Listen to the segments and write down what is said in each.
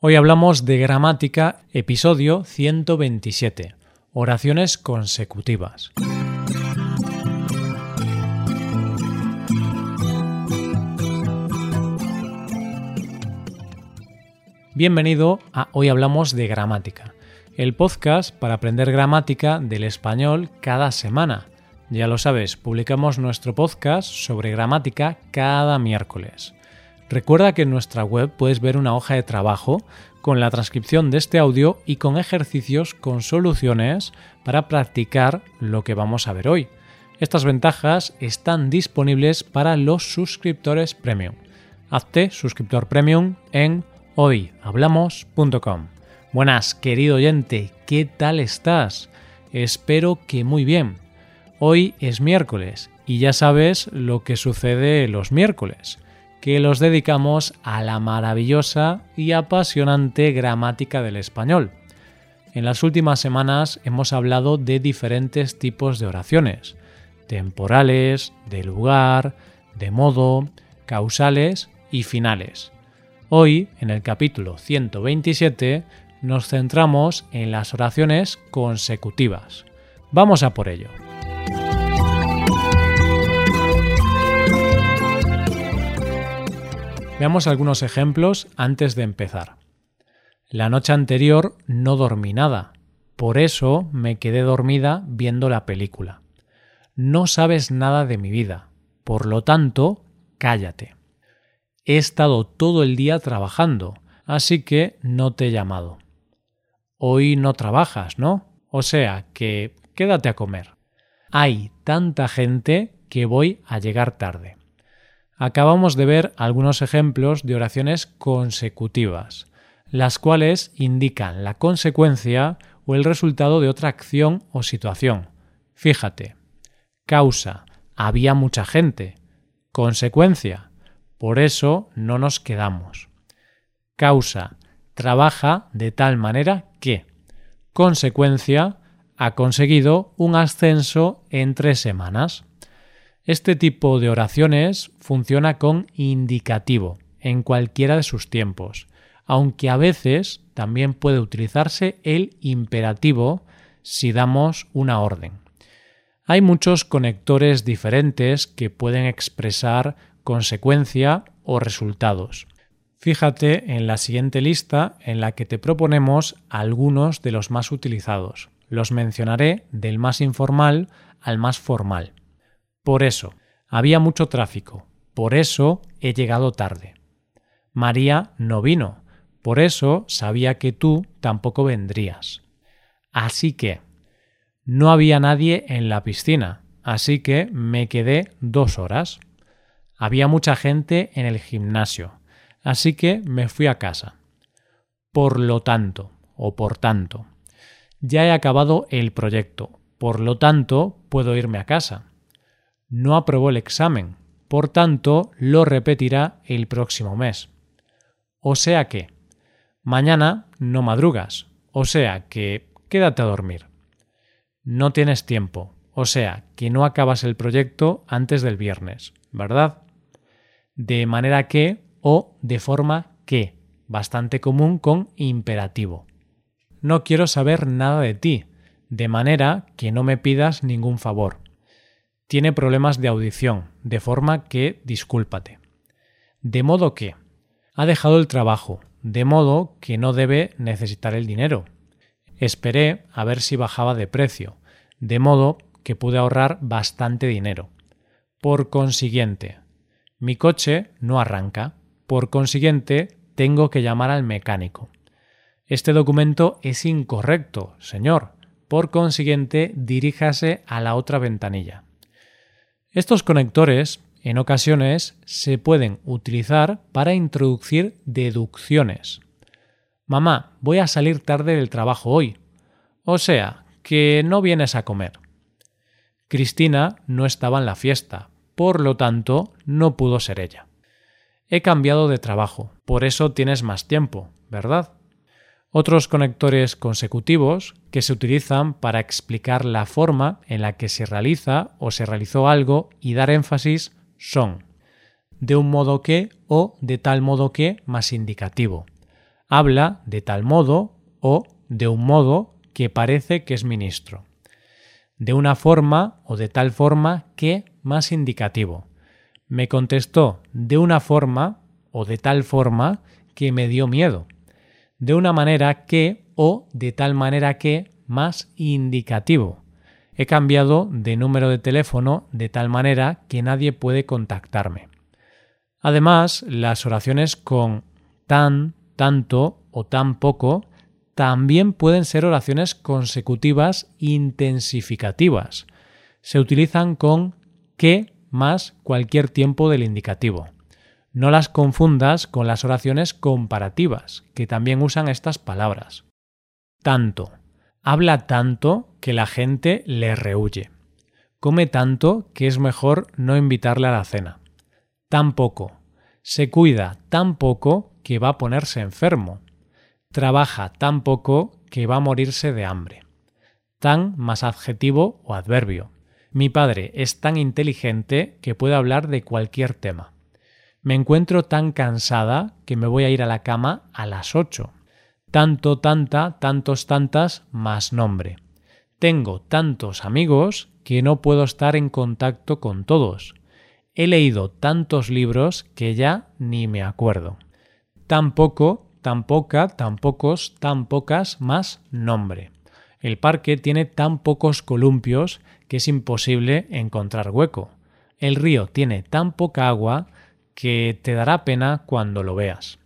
Hoy hablamos de gramática, episodio 127, oraciones consecutivas. Bienvenido a Hoy Hablamos de Gramática, el podcast para aprender gramática del español cada semana. Ya lo sabes, publicamos nuestro podcast sobre gramática cada miércoles. Recuerda que en nuestra web puedes ver una hoja de trabajo con la transcripción de este audio y con ejercicios con soluciones para practicar lo que vamos a ver hoy. Estas ventajas están disponibles para los suscriptores premium. Hazte suscriptor premium en hoyhablamos.com. Buenas, querido oyente, ¿qué tal estás? Espero que muy bien. Hoy es miércoles y ya sabes lo que sucede los miércoles que los dedicamos a la maravillosa y apasionante gramática del español. En las últimas semanas hemos hablado de diferentes tipos de oraciones, temporales, de lugar, de modo, causales y finales. Hoy, en el capítulo 127, nos centramos en las oraciones consecutivas. Vamos a por ello. Veamos algunos ejemplos antes de empezar. La noche anterior no dormí nada, por eso me quedé dormida viendo la película. No sabes nada de mi vida, por lo tanto, cállate. He estado todo el día trabajando, así que no te he llamado. Hoy no trabajas, ¿no? O sea que quédate a comer. Hay tanta gente que voy a llegar tarde. Acabamos de ver algunos ejemplos de oraciones consecutivas, las cuales indican la consecuencia o el resultado de otra acción o situación. Fíjate, causa, había mucha gente. Consecuencia, por eso no nos quedamos. Causa, trabaja de tal manera que. Consecuencia, ha conseguido un ascenso en tres semanas. Este tipo de oraciones funciona con indicativo en cualquiera de sus tiempos, aunque a veces también puede utilizarse el imperativo si damos una orden. Hay muchos conectores diferentes que pueden expresar consecuencia o resultados. Fíjate en la siguiente lista en la que te proponemos algunos de los más utilizados. Los mencionaré del más informal al más formal. Por eso, había mucho tráfico. Por eso he llegado tarde. María no vino. Por eso sabía que tú tampoco vendrías. Así que no había nadie en la piscina, así que me quedé dos horas. Había mucha gente en el gimnasio, así que me fui a casa. Por lo tanto, o por tanto, ya he acabado el proyecto, por lo tanto puedo irme a casa no aprobó el examen, por tanto lo repetirá el próximo mes. O sea que, mañana no madrugas, o sea que quédate a dormir. No tienes tiempo, o sea que no acabas el proyecto antes del viernes, ¿verdad? De manera que o de forma que, bastante común con imperativo. No quiero saber nada de ti, de manera que no me pidas ningún favor tiene problemas de audición, de forma que discúlpate. De modo que ha dejado el trabajo, de modo que no debe necesitar el dinero. Esperé a ver si bajaba de precio, de modo que pude ahorrar bastante dinero. Por consiguiente, mi coche no arranca, por consiguiente, tengo que llamar al mecánico. Este documento es incorrecto, señor. Por consiguiente, diríjase a la otra ventanilla. Estos conectores en ocasiones se pueden utilizar para introducir deducciones. Mamá, voy a salir tarde del trabajo hoy. O sea, que no vienes a comer. Cristina no estaba en la fiesta, por lo tanto, no pudo ser ella. He cambiado de trabajo, por eso tienes más tiempo, ¿verdad? Otros conectores consecutivos que se utilizan para explicar la forma en la que se realiza o se realizó algo y dar énfasis son de un modo que o de tal modo que más indicativo. Habla de tal modo o de un modo que parece que es ministro. De una forma o de tal forma que más indicativo. Me contestó de una forma o de tal forma que me dio miedo. De una manera que o de tal manera que más indicativo. He cambiado de número de teléfono de tal manera que nadie puede contactarme. Además, las oraciones con tan, tanto o tan poco también pueden ser oraciones consecutivas intensificativas. Se utilizan con que más cualquier tiempo del indicativo. No las confundas con las oraciones comparativas, que también usan estas palabras. Tanto. Habla tanto que la gente le rehuye. Come tanto que es mejor no invitarle a la cena. Tan poco. Se cuida tan poco que va a ponerse enfermo trabaja tan poco que va a morirse de hambre. Tan más adjetivo o adverbio. Mi padre es tan inteligente que puede hablar de cualquier tema. Me encuentro tan cansada que me voy a ir a la cama a las ocho. Tanto, tanta, tantos, tantas, más nombre. Tengo tantos amigos que no puedo estar en contacto con todos. He leído tantos libros que ya ni me acuerdo. Tampoco tan poca, tan pocos, tan pocas más nombre. El parque tiene tan pocos columpios que es imposible encontrar hueco. El río tiene tan poca agua que te dará pena cuando lo veas.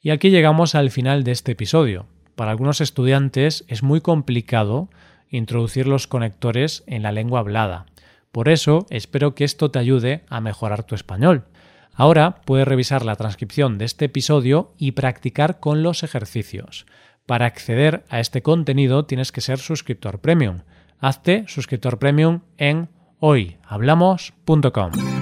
Y aquí llegamos al final de este episodio. Para algunos estudiantes es muy complicado introducir los conectores en la lengua hablada. Por eso espero que esto te ayude a mejorar tu español. Ahora puedes revisar la transcripción de este episodio y practicar con los ejercicios. Para acceder a este contenido tienes que ser suscriptor premium. Hazte suscriptor premium en hoyhablamos.com.